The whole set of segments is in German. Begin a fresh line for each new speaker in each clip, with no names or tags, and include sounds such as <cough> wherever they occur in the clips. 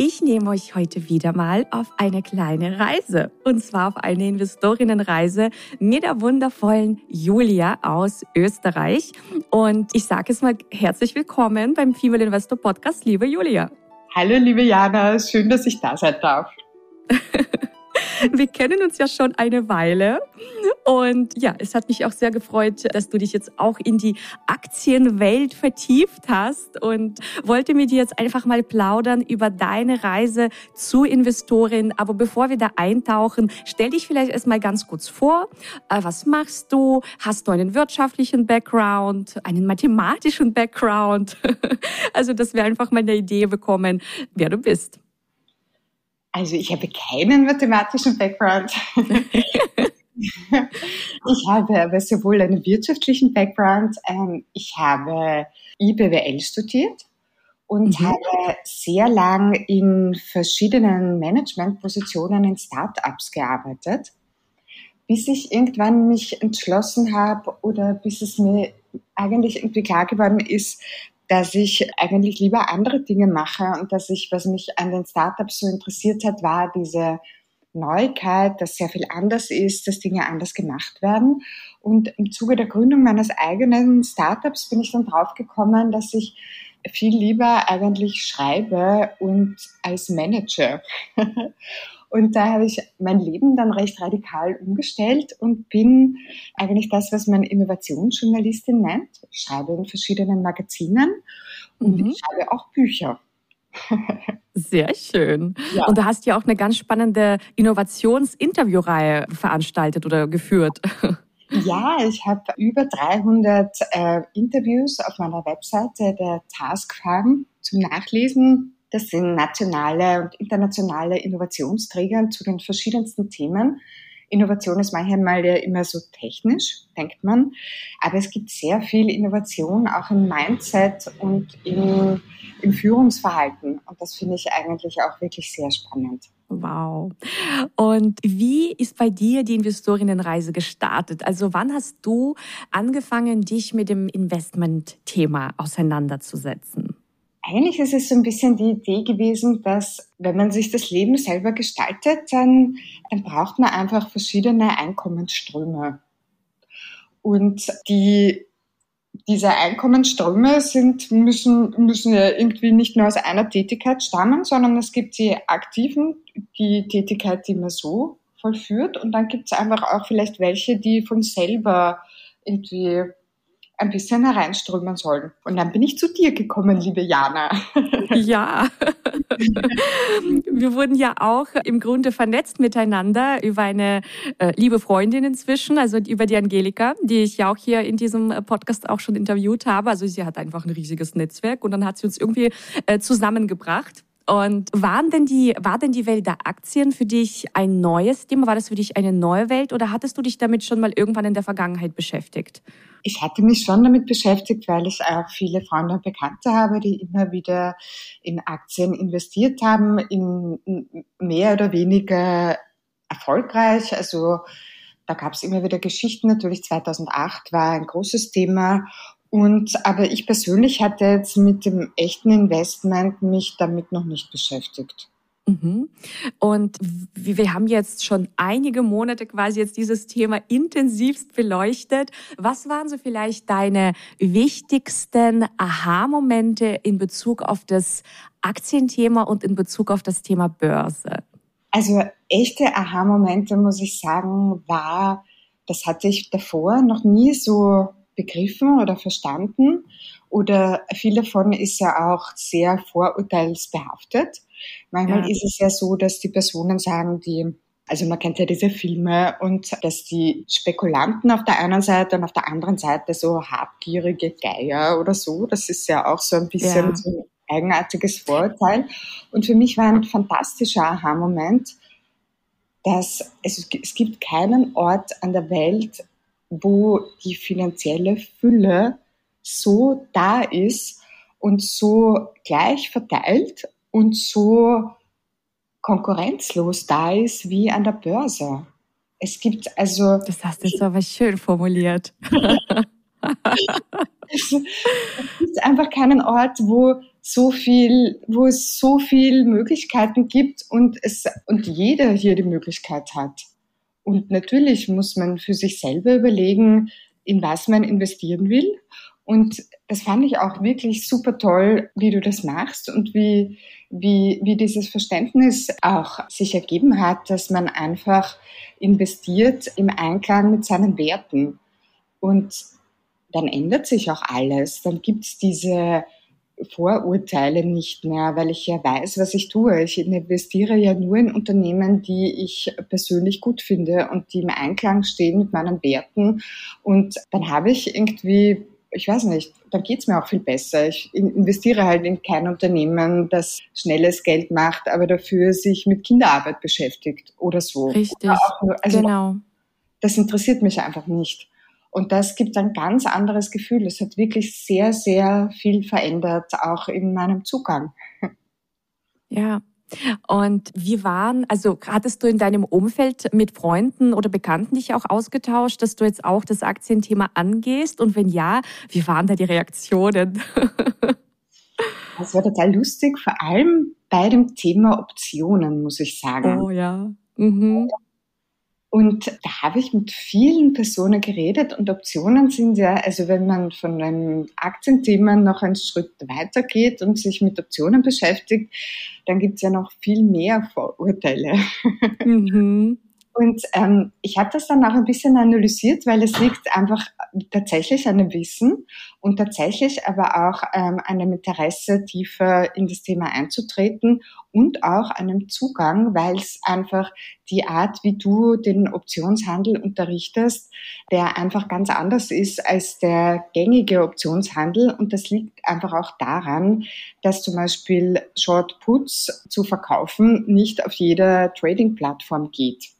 Ich nehme euch heute wieder mal auf eine kleine Reise. Und zwar auf eine Investorinnenreise mit der wundervollen Julia aus Österreich. Und ich sage es mal herzlich willkommen beim Female Investor Podcast, liebe Julia.
Hallo, liebe Jana. Schön, dass ich da sein darf. <laughs> <laughs>
Wir kennen uns ja schon eine Weile. Und ja, es hat mich auch sehr gefreut, dass du dich jetzt auch in die Aktienwelt vertieft hast und wollte mit dir jetzt einfach mal plaudern über deine Reise zu Investorin. Aber bevor wir da eintauchen, stell dich vielleicht erstmal ganz kurz vor. Äh, was machst du? Hast du einen wirtschaftlichen Background, einen mathematischen Background? <laughs> Also, dass wir einfach mal eine Idee bekommen, wer du bist.
Also ich habe keinen mathematischen Background. <laughs> ich habe aber sowohl einen wirtschaftlichen Background, ähm, ich habe IBWL studiert und mhm. habe sehr lang in verschiedenen Managementpositionen in Startups gearbeitet, bis ich irgendwann mich entschlossen habe oder bis es mir eigentlich irgendwie klar geworden ist, dass ich eigentlich lieber andere Dinge mache und dass ich, was mich an den Startups so interessiert hat, war diese Neuigkeit, dass sehr viel anders ist, dass Dinge anders gemacht werden. Und im Zuge der Gründung meines eigenen Startups bin ich dann draufgekommen, dass ich viel lieber eigentlich schreibe und als Manager. <laughs> Und da habe ich mein Leben dann recht radikal umgestellt und bin eigentlich das, was man Innovationsjournalistin nennt. Ich schreibe in verschiedenen Magazinen und mhm. ich schreibe auch Bücher.
Sehr schön. Ja. Und du hast ja auch eine ganz spannende Innovationsinterviewreihe veranstaltet oder geführt.
Ja, ich habe über 300 äh, Interviews auf meiner Webseite der Task Farm zum Nachlesen das sind nationale und internationale Innovationsträger zu den verschiedensten Themen. Innovation ist manchmal ja immer so technisch, denkt man. Aber es gibt sehr viel Innovation auch im Mindset und im, im Führungsverhalten. Und das finde ich eigentlich auch wirklich sehr spannend.
Wow. Und wie ist bei dir die Investorinnenreise gestartet? Also wann hast du angefangen, dich mit dem Investment-Thema auseinanderzusetzen?
Eigentlich ist es so ein bisschen die Idee gewesen, dass wenn man sich das Leben selber gestaltet, dann, dann braucht man einfach verschiedene Einkommensströme. Und die, diese Einkommensströme sind, müssen, müssen ja irgendwie nicht nur aus einer Tätigkeit stammen, sondern es gibt die aktiven, die Tätigkeit, die man so vollführt. Und dann gibt es einfach auch vielleicht welche, die von selber irgendwie ein bisschen hereinströmen sollen. Und dann bin ich zu dir gekommen, liebe Jana. <laughs>
Ja. <laughs> Wir wurden ja auch im Grunde vernetzt miteinander über eine äh, liebe Freundin inzwischen, also über die Angelika, die ich ja auch hier in diesem Podcast auch schon interviewt habe. Also sie hat einfach ein riesiges Netzwerk und dann hat sie uns irgendwie äh, zusammengebracht. Und waren denn die, war denn die Welt der Aktien für dich ein neues Thema? War das für dich eine neue Welt oder hattest du dich damit schon mal irgendwann in der Vergangenheit beschäftigt?
Ich hatte mich schon damit beschäftigt, weil ich auch viele Freunde und Bekannte habe, die immer wieder in Aktien investiert haben, in mehr oder weniger erfolgreich. Also da gab es immer wieder Geschichten. Natürlich 2008 war ein großes Thema und, aber ich persönlich hatte jetzt mit dem echten Investment mich damit noch nicht beschäftigt.
Mhm. Und wir haben jetzt schon einige Monate quasi jetzt dieses Thema intensivst beleuchtet. Was waren so vielleicht deine wichtigsten Aha-Momente in Bezug auf das Aktienthema und in Bezug auf das Thema Börse?
Also echte Aha-Momente, muss ich sagen, war, das hatte ich davor noch nie so begriffen oder verstanden oder viel davon ist ja auch sehr vorurteilsbehaftet. Manchmal ja. ist es ja so, dass die Personen sagen, die also man kennt ja diese Filme und dass die Spekulanten auf der einen Seite und auf der anderen Seite so habgierige Geier oder so, das ist ja auch so ein bisschen ja. so ein eigenartiges Vorurteil. Und für mich war ein fantastischer Aha-Moment, dass es, es gibt keinen Ort an der Welt, wo die finanzielle Fülle so da ist und so gleich verteilt und so konkurrenzlos da ist wie an der Börse. Es gibt also.
Das hast du jetzt aber schön formuliert. <laughs>
es gibt einfach keinen Ort, wo so viel, wo es so viel Möglichkeiten gibt und es, und jeder hier die Möglichkeit hat. Und natürlich muss man für sich selber überlegen, in was man investieren will. Und das fand ich auch wirklich super toll, wie du das machst und wie, wie, wie dieses Verständnis auch sich ergeben hat, dass man einfach investiert im Einklang mit seinen Werten. Und dann ändert sich auch alles. Dann gibt es diese Vorurteile nicht mehr, weil ich ja weiß, was ich tue. Ich investiere ja nur in Unternehmen, die ich persönlich gut finde und die im Einklang stehen mit meinen Werten. Und dann habe ich irgendwie, ich weiß nicht, dann geht es mir auch viel besser. Ich investiere halt in kein Unternehmen, das schnelles Geld macht, aber dafür sich mit Kinderarbeit beschäftigt oder so.
Richtig.
Nur, also genau. Das interessiert mich einfach nicht. Und das gibt ein ganz anderes Gefühl. Es hat wirklich sehr, sehr viel verändert, auch in meinem Zugang.
Ja. Und wie waren, also hattest du in deinem Umfeld mit Freunden oder Bekannten dich auch ausgetauscht, dass du jetzt auch das Aktienthema angehst? Und wenn ja, wie waren da die Reaktionen? <laughs>
Das war total lustig, vor allem bei dem Thema Optionen, muss ich sagen.
Oh ja. Mhm.
Und da habe ich mit vielen Personen geredet und Optionen sind ja, also wenn man von einem Aktienthema noch einen Schritt weiter geht und sich mit Optionen beschäftigt, dann gibt es ja noch viel mehr Vorurteile. <laughs> Mhm. Und ähm, ich habe das dann auch ein bisschen analysiert, weil es liegt einfach tatsächlich an dem Wissen und tatsächlich aber auch ähm, dem Interesse, tiefer in das Thema einzutreten und auch einem Zugang, weil es einfach die Art, wie du den Optionshandel unterrichtest, der einfach ganz anders ist als der gängige Optionshandel. Und das liegt einfach auch daran, dass zum Beispiel Short Puts zu verkaufen nicht auf jeder Trading-Plattform geht.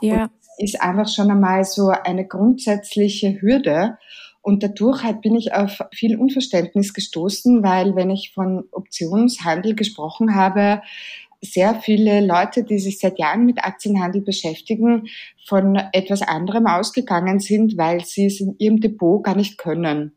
Ja. Und ist einfach schon einmal so eine grundsätzliche Hürde. Und dadurch halt bin ich auf viel Unverständnis gestoßen, weil wenn ich von Optionshandel gesprochen habe, sehr viele Leute, die sich seit Jahren mit Aktienhandel beschäftigen, von etwas anderem ausgegangen sind, weil sie es in ihrem Depot gar nicht können.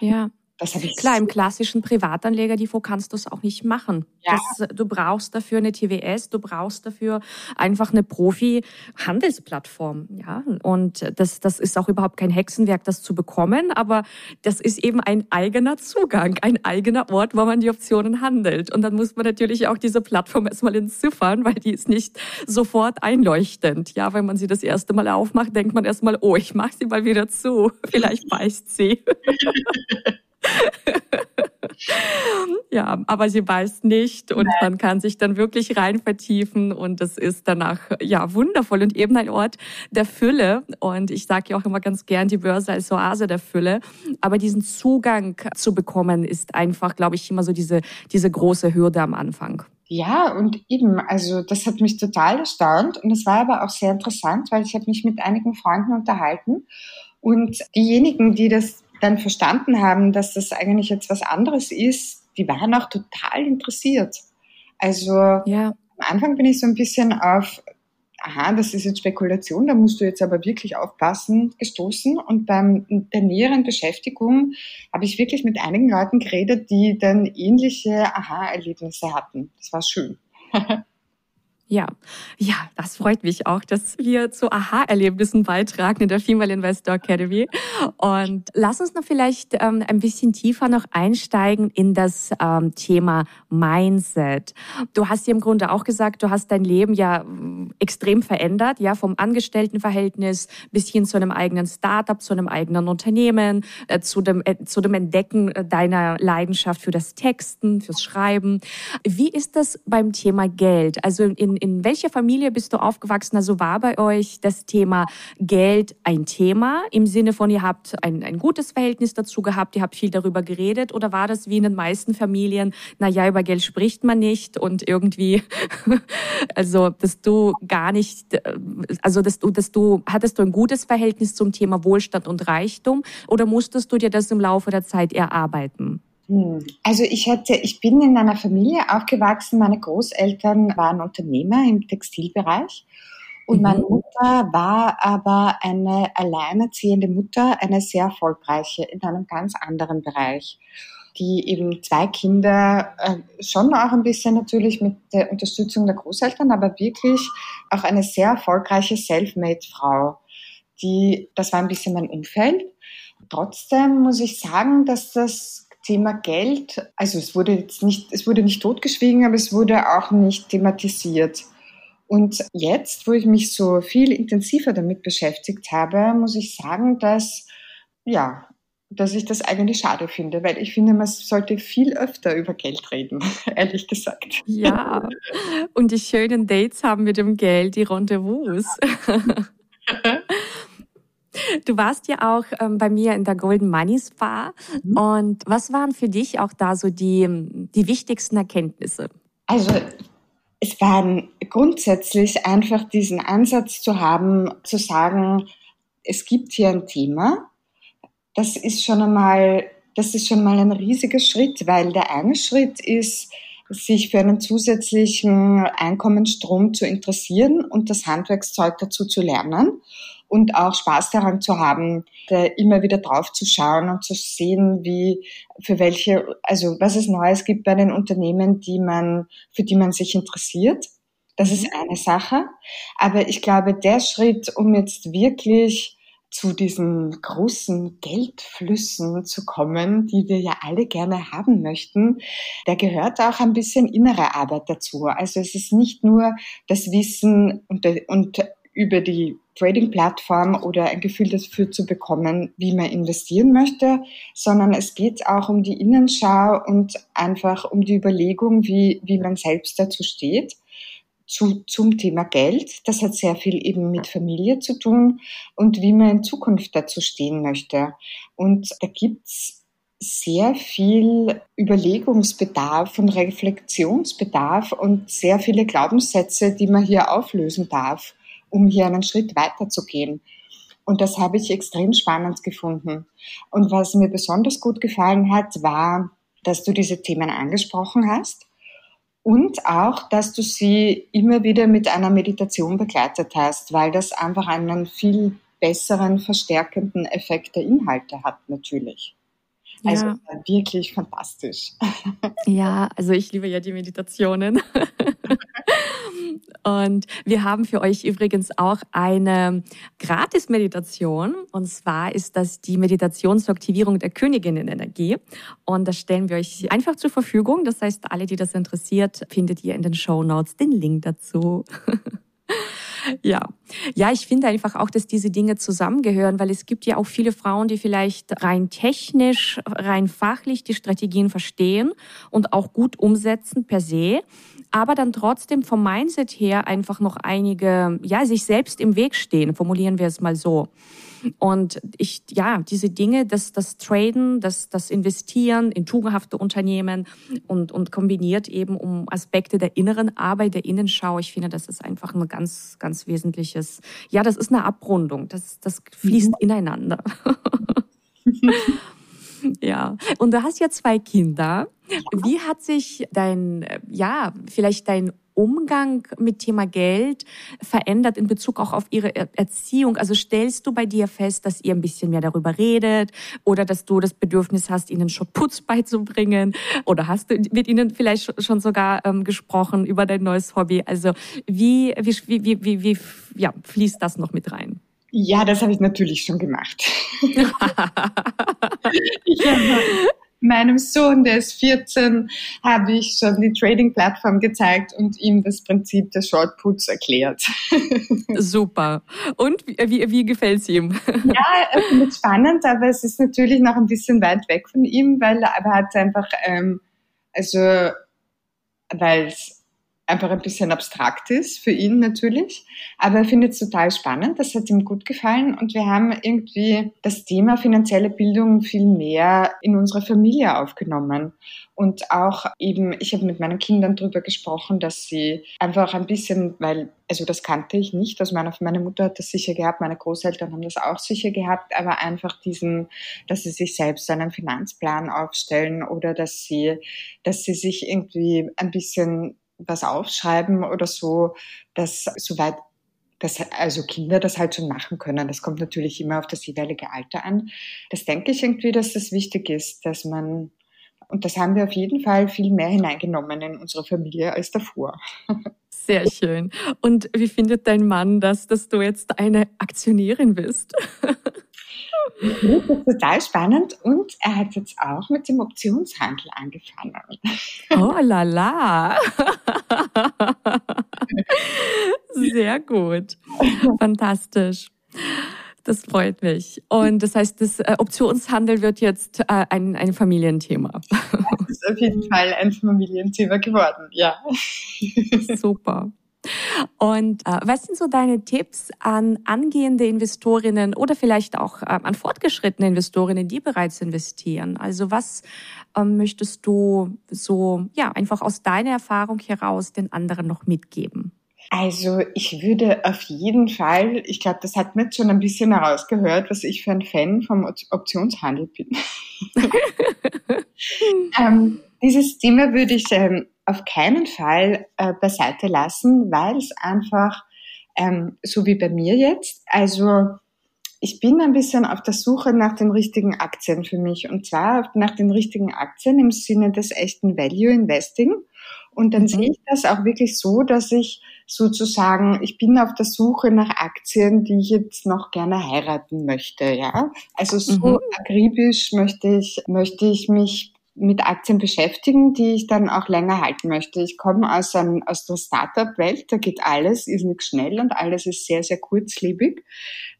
Ja. Das ich Klar, im klassischen Privatanlegerdepot kannst du es auch nicht machen. Ja. Das, du brauchst dafür eine TWS, du brauchst dafür einfach eine Profi-Handelsplattform. Ja? Und das, das ist auch überhaupt kein Hexenwerk, das zu bekommen, aber das ist eben ein eigener Zugang, ein eigener Ort, wo man die Optionen handelt. Und dann muss man natürlich auch diese Plattform erstmal entziffern, weil die ist nicht sofort einleuchtend. Ja, wenn man sie das erste Mal aufmacht, denkt man erstmal, oh, ich mache sie mal wieder zu. <laughs> Vielleicht beißt sie. <laughs> <laughs> ja, aber sie weiß nicht und man kann sich dann wirklich rein vertiefen und es ist danach ja wundervoll und eben ein Ort der Fülle und ich sage ja auch immer ganz gern die Börse als Oase der Fülle, aber diesen Zugang zu bekommen ist einfach, glaube ich, immer so diese diese große Hürde am Anfang.
Ja, und eben, also das hat mich total erstaunt und es war aber auch sehr interessant, weil ich habe mich mit einigen Freunden unterhalten und diejenigen, die das dann verstanden haben, dass das eigentlich jetzt was anderes ist, die waren auch total interessiert. Also ja. am Anfang bin ich so ein bisschen auf, aha, das ist jetzt Spekulation, da musst du jetzt aber wirklich aufpassen, gestoßen. Und beim der näheren Beschäftigung habe ich wirklich mit einigen Leuten geredet, die dann ähnliche Aha-Erlebnisse hatten. Das war schön. <laughs>
Ja, ja, das freut mich auch, dass wir zu Aha-Erlebnissen beitragen in der Female Investor Academy. Und lass uns noch vielleicht ähm, ein bisschen tiefer noch einsteigen in das ähm, Thema Mindset. Du hast ja im Grunde auch gesagt, du hast dein Leben ja mm, extrem verändert, ja, vom Angestelltenverhältnis bis hin zu einem eigenen Startup, zu einem eigenen Unternehmen, äh, zu dem, äh, zu dem Entdecken äh, deiner Leidenschaft für das Texten, fürs Schreiben. Wie ist das beim Thema Geld? Also in in welcher Familie bist du aufgewachsen? Also war bei euch das Thema Geld ein Thema im Sinne von, ihr habt ein, ein gutes Verhältnis dazu gehabt, ihr habt viel darüber geredet oder war das wie in den meisten Familien, na ja, über Geld spricht man nicht und irgendwie, <laughs> also, dass du gar nicht, also, dass du, dass du, hattest du ein gutes Verhältnis zum Thema Wohlstand und Reichtum oder musstest du dir das im Laufe der Zeit erarbeiten?
Hm. Also ich hätte, ich bin in einer Familie aufgewachsen. Meine Großeltern waren Unternehmer im Textilbereich. Und mhm. meine Mutter war aber eine alleinerziehende Mutter, eine sehr erfolgreiche in einem ganz anderen Bereich, die eben zwei Kinder, äh, schon auch ein bisschen natürlich mit der Unterstützung der Großeltern, aber wirklich auch eine sehr erfolgreiche Selfmade-Frau. Die, das war ein bisschen mein Umfeld. Trotzdem muss ich sagen, dass das Thema Geld, also es wurde jetzt nicht, es wurde nicht totgeschwiegen, aber es wurde auch nicht thematisiert. Und jetzt, wo ich mich so viel intensiver damit beschäftigt habe, muss ich sagen, dass, ja, dass ich das eigentlich schade finde, weil ich finde, man sollte viel öfter über Geld reden, <laughs> ehrlich gesagt.
Ja, <laughs> und die schönen Dates haben mit dem Geld, die Rendezvous. <laughs> <laughs> Du warst ja auch ähm, bei mir in der Golden Money Spa. Mhm. Und was waren für dich auch da so die, die wichtigsten Erkenntnisse?
Also es waren grundsätzlich einfach diesen Ansatz zu haben, zu sagen, es gibt hier ein Thema. Das ist schon einmal, das ist schon mal ein riesiger Schritt, weil der eine Schritt ist, sich für einen zusätzlichen Einkommensstrom zu interessieren und das Handwerkszeug dazu zu lernen und auch Spaß daran zu haben, immer wieder drauf zu schauen und zu sehen, wie, für welche, also was es Neues gibt bei den Unternehmen, die man, für die man sich interessiert. Das ist mhm. eine Sache. Aber ich glaube, der Schritt, um jetzt wirklich zu diesen großen Geldflüssen zu kommen, die wir ja alle gerne haben möchten, da gehört auch ein bisschen innere Arbeit dazu. Also es ist nicht nur das Wissen und, und über die Trading-Plattform oder ein Gefühl dafür zu bekommen, wie man investieren möchte, sondern es geht auch um die Innenschau und einfach um die Überlegung, wie, wie man selbst dazu steht. Zu, zum Thema Geld. Das hat sehr viel eben mit Familie zu tun und wie man in Zukunft dazu stehen möchte. Und da gibt's sehr viel Überlegungsbedarf und Reflexionsbedarf und sehr viele Glaubenssätze, die man hier auflösen darf um hier einen Schritt weiter zu gehen. Und das habe ich extrem spannend gefunden. Und was mir besonders gut gefallen hat, war, dass du diese Themen angesprochen hast und auch, dass du sie immer wieder mit einer Meditation begleitet hast, weil das einfach einen viel besseren, verstärkenden Effekt der Inhalte hat natürlich. Also ja. wirklich fantastisch.
Ja, also ich liebe ja die Meditationen. <laughs> Und wir haben für euch übrigens auch eine Gratis-Meditation. Und zwar ist das die Meditation zur Aktivierung der Königinnenenergie. Und das stellen wir euch einfach zur Verfügung. Das heißt, alle, die das interessiert, findet ihr in den Show Notes den Link dazu. <laughs> Ja, ja, ich finde einfach auch, dass diese Dinge zusammengehören, weil es gibt ja auch viele Frauen, die vielleicht rein technisch, rein fachlich die Strategien verstehen und auch gut umsetzen per se, aber dann trotzdem vom Mindset her einfach noch einige, ja, sich selbst im Weg stehen, formulieren wir es mal so. Und ich, ja, diese Dinge, das, das Traden, das, das Investieren in tugendhafte Unternehmen und, und kombiniert eben um Aspekte der inneren Arbeit, der Innenschau. Ich finde, das ist einfach ein ganz, ganz wesentliches, ja, das ist eine Abrundung. Das, das fließt mhm. ineinander. <laughs> Ja, und du hast ja zwei Kinder. Wie hat sich dein, ja, vielleicht dein Umgang mit Thema Geld verändert in Bezug auch auf ihre Erziehung? Also stellst du bei dir fest, dass ihr ein bisschen mehr darüber redet oder dass du das Bedürfnis hast, ihnen schon Putz beizubringen oder hast du mit ihnen vielleicht schon sogar ähm, gesprochen über dein neues Hobby? Also wie, wie, wie, wie, wie ja, fließt das noch mit rein?
Ja, das habe ich natürlich schon gemacht. ich <laughs> habe <laughs> <laughs> meinem Sohn, der ist 14, habe ich schon die Trading-Plattform gezeigt und ihm das Prinzip des Shortputs erklärt. <laughs>
Super. Und wie, wie, wie gefällt es ihm?
Ja, er findet es spannend, aber es ist natürlich noch ein bisschen weit weg von ihm, weil er hat einfach, ähm, also, weil es einfach ein bisschen abstrakt ist für ihn natürlich. Aber er findet es total spannend, das hat ihm gut gefallen und wir haben irgendwie das Thema finanzielle Bildung viel mehr in unsere Familie aufgenommen. Und auch eben, ich habe mit meinen Kindern darüber gesprochen, dass sie einfach ein bisschen, weil, also das kannte ich nicht, also meine, meine Mutter hat das sicher gehabt, meine Großeltern haben das auch sicher gehabt, aber einfach diesen, dass sie sich selbst einen Finanzplan aufstellen oder dass sie, dass sie sich irgendwie ein bisschen was aufschreiben oder so, dass soweit dass also Kinder das halt schon machen können. Das kommt natürlich immer auf das jeweilige Alter an. Das denke ich irgendwie, dass das wichtig ist, dass man, und das haben wir auf jeden Fall viel mehr hineingenommen in unsere Familie als davor.
Sehr schön. Und wie findet dein Mann das, dass du jetzt eine Aktionärin bist?
Das ist total spannend und er hat jetzt auch mit dem Optionshandel angefangen.
Oh la la. Sehr gut. Fantastisch. Das freut mich. Und das heißt, das äh, Optionshandel wird jetzt äh, ein, ein Familienthema.
Das ist auf jeden Fall ein Familienthema geworden, ja.
Super. Und äh, was sind so deine Tipps an angehende Investorinnen oder vielleicht auch äh, an fortgeschrittene Investorinnen, die bereits investieren? Also was ähm, möchtest du so ja einfach aus deiner Erfahrung heraus den anderen noch mitgeben?
Also ich würde auf jeden Fall, ich glaube, das hat mir jetzt schon ein bisschen herausgehört, was ich für ein Fan vom Optionshandel bin. <laughs> <laughs> ähm, dieses Thema würde ich ähm, auf keinen Fall äh, beiseite lassen, weil es einfach, ähm, so wie bei mir jetzt, also ich bin ein bisschen auf der Suche nach den richtigen Aktien für mich und zwar nach den richtigen Aktien im Sinne des echten Value Investing. Und dann mhm. sehe ich das auch wirklich so, dass ich sozusagen, ich bin auf der Suche nach Aktien, die ich jetzt noch gerne heiraten möchte, ja. Also so mhm. akribisch möchte ich, möchte ich mich mit Aktien beschäftigen, die ich dann auch länger halten möchte. Ich komme aus, einem, aus der Startup-Welt, da geht alles, ist nicht schnell und alles ist sehr, sehr kurzlebig.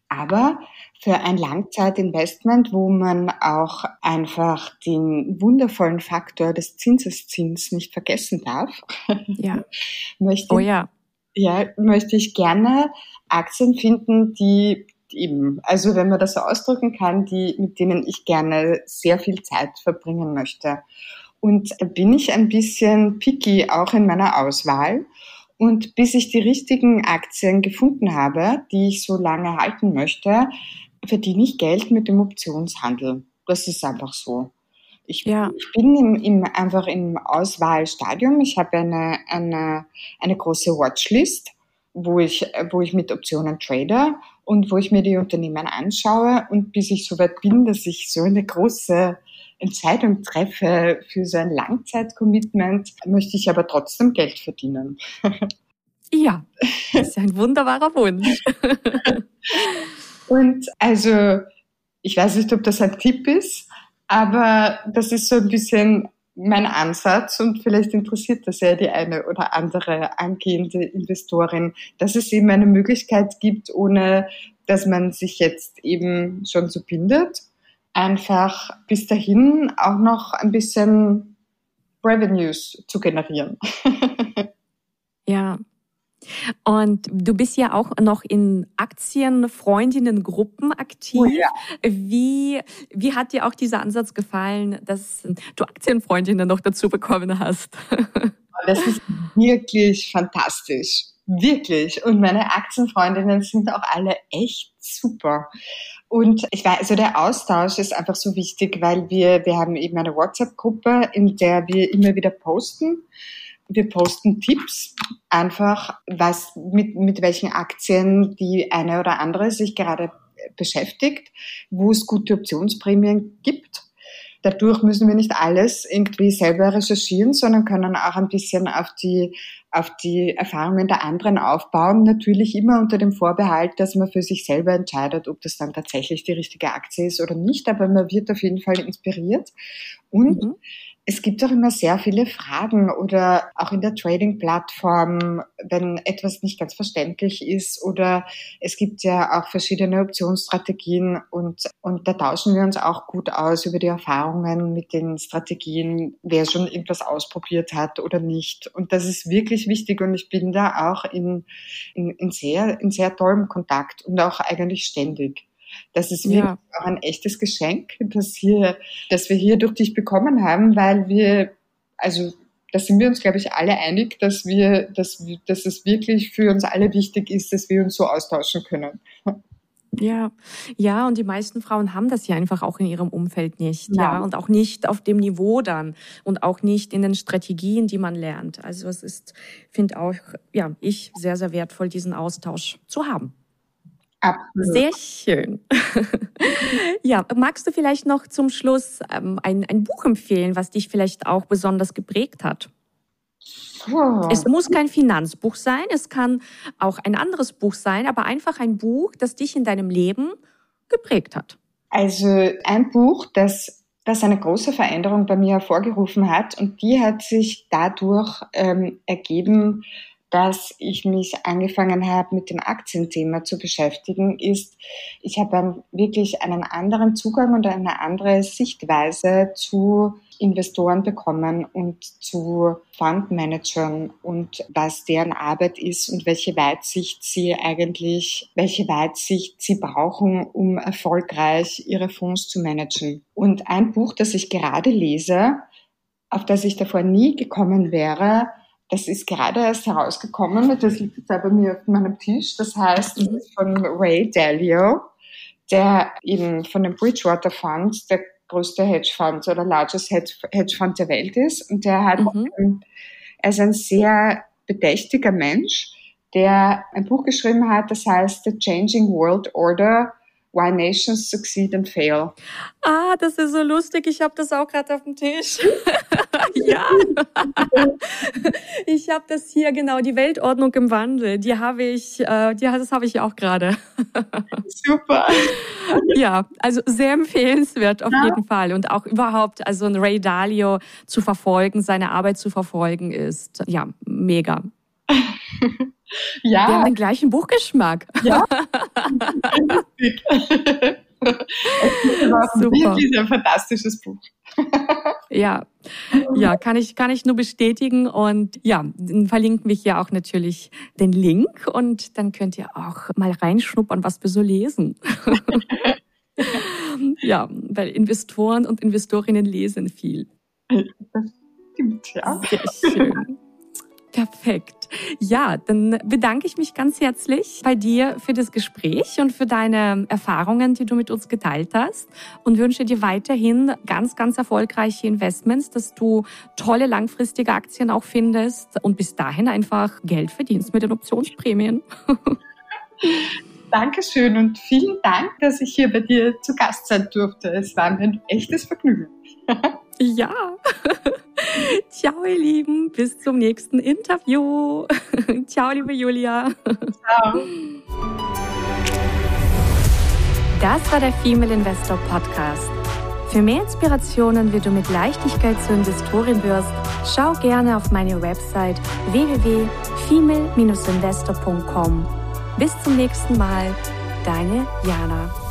Aber für ein Langzeitinvestment, wo man auch einfach den wundervollen Faktor des Zinseszins nicht vergessen darf,
ja. <laughs>
möchte,
oh ja.
Ja, möchte ich gerne Aktien finden, die eben, also wenn man das so ausdrücken kann, die, mit denen ich gerne sehr viel Zeit verbringen möchte. Und bin ich ein bisschen picky auch in meiner Auswahl. Und bis ich die richtigen Aktien gefunden habe, die ich so lange halten möchte, verdiene ich Geld mit dem Optionshandel. Das ist einfach so. Ich, ja. ich bin im, im, einfach im Auswahlstadium. Ich habe eine, eine, eine große Watchlist, wo ich, wo ich mit Optionen trade und wo ich mir die Unternehmen anschaue und bis ich so weit bin, dass ich so eine große Entscheidung treffe für so ein Langzeitcommitment, möchte ich aber trotzdem Geld verdienen. <laughs>
Ja, das ist ein wunderbarer Wunsch. <laughs>
und also, ich weiß nicht, ob das ein Tipp ist, aber das ist so ein bisschen mein Ansatz und vielleicht interessiert das ja die eine oder andere angehende Investorin, dass es eben eine Möglichkeit gibt, ohne dass man sich jetzt eben schon so bindet, einfach bis dahin auch noch ein bisschen Revenues zu generieren. <laughs>
ja, und du bist ja auch noch in Aktienfreundinnengruppen aktiv. Oh ja. Wie, wie hat dir auch dieser Ansatz gefallen, dass du Aktienfreundinnen noch dazu bekommen hast? <laughs>
Das ist wirklich fantastisch. Wirklich. Und meine Aktienfreundinnen sind auch alle echt super. Und ich weiß, also der Austausch ist einfach so wichtig, weil wir, wir haben eben eine WhatsApp-Gruppe, in der wir immer wieder posten wir posten Tipps, einfach was mit, mit welchen Aktien die eine oder andere sich gerade beschäftigt, wo es gute Optionsprämien gibt. Dadurch müssen wir nicht alles irgendwie selber recherchieren, sondern können auch ein bisschen auf die, auf die Erfahrungen der anderen aufbauen. Natürlich immer unter dem Vorbehalt, dass man für sich selber entscheidet, ob das dann tatsächlich die richtige Aktie ist oder nicht. Aber man wird auf jeden Fall inspiriert. Und mhm es gibt auch immer sehr viele Fragen oder auch in der Trading-Plattform, wenn etwas nicht ganz verständlich ist oder es gibt ja auch verschiedene Optionsstrategien und, und da tauschen wir uns auch gut aus über die Erfahrungen mit den Strategien, wer schon irgendwas ausprobiert hat oder nicht. Und das ist wirklich wichtig und ich bin da auch in, in, in sehr, in sehr tollem Kontakt und auch eigentlich ständig. Das ist wirklich ja. auch ein echtes Geschenk, dass, hier, dass wir hier durch dich bekommen haben, weil wir, also da sind wir uns, glaube ich, alle einig, dass wir, dass, dass es wirklich für uns alle wichtig ist, dass wir uns so austauschen können.
Ja, ja, und die meisten Frauen haben das ja einfach auch in ihrem Umfeld nicht, ja. ja, und auch nicht auf dem Niveau dann und auch nicht in den Strategien, die man lernt. Also es ist, finde auch, ja, ich sehr, sehr wertvoll, diesen Austausch zu haben. Absolut. Sehr schön. <laughs> ja, magst du vielleicht noch zum Schluss ähm, ein, ein Buch empfehlen, was dich vielleicht auch besonders geprägt hat? Oh. Es muss kein Finanzbuch sein, es kann auch ein anderes Buch sein, aber einfach ein Buch, das dich in deinem Leben geprägt hat.
Also ein Buch, das, das eine große Veränderung bei mir hervorgerufen hat und die hat sich dadurch ähm, ergeben, dass ich mich angefangen habe, mit dem Aktienthema zu beschäftigen, ist, ich habe wirklich einen anderen Zugang und eine andere Sichtweise zu Investoren bekommen und zu Fundmanagern und was deren Arbeit ist und welche Weitsicht sie eigentlich, welche Weitsicht sie brauchen, um erfolgreich ihre Fonds zu managen. Und ein Buch, das ich gerade lese, auf das ich davor nie gekommen wäre, das ist gerade erst herausgekommen, das liegt jetzt bei mir auf meinem Tisch. Das heißt, das ist von Ray Dalio, der eben von dem Bridgewater Fund der größte Hedgefonds oder largest Hedgefonds der Welt ist. Und der hat, mhm. er ist ein sehr bedächtiger Mensch, der ein Buch geschrieben hat, das heißt The Changing World Order Why Nations Succeed and Fail.
Ah, das ist so lustig. Ich habe das auch gerade auf dem Tisch. <laughs> ja. <laughs> ich habe das hier genau, die Weltordnung im Wandel. Die habe ich, äh, die, das habe ich auch gerade. <laughs>
Super.
ja, also sehr empfehlenswert auf ja. jeden Fall. Und auch überhaupt, also ein Ray Dalio zu verfolgen, seine Arbeit zu verfolgen, ist ja mega. <laughs> Ja. Wir haben den gleichen Buchgeschmack. Ja.
Super. Wirklich ein fantastisches Buch.
ja, ja, kann ich, kann ich nur bestätigen. Und ja, dann verlinken wir hier auch natürlich den Link und dann könnt ihr auch mal reinschnuppern, was wir so lesen. <laughs> ja, weil Investoren und Investorinnen lesen viel. Das stimmt, ja. Sehr schön. Perfekt. Ja, dann bedanke ich mich ganz herzlich bei dir für das Gespräch und für deine Erfahrungen, die du mit uns geteilt hast und wünsche dir weiterhin ganz, ganz erfolgreiche Investments, dass du tolle langfristige Aktien auch findest und bis dahin einfach Geld verdienst mit den Optionsprämien.
Dankeschön und vielen Dank, dass ich hier bei dir zu Gast sein durfte. Es war mir ein echtes Vergnügen. <laughs>
ja. <laughs> Ciao, ihr Lieben. Bis zum nächsten Interview. <laughs> Ciao, liebe Julia. Ciao. Das war der Female Investor Podcast. Für mehr Inspirationen, wie du mit Leichtigkeit zur Investorin wirst, schau gerne auf meine Website www.female-investor.com. Bis zum nächsten Mal, deine Jana.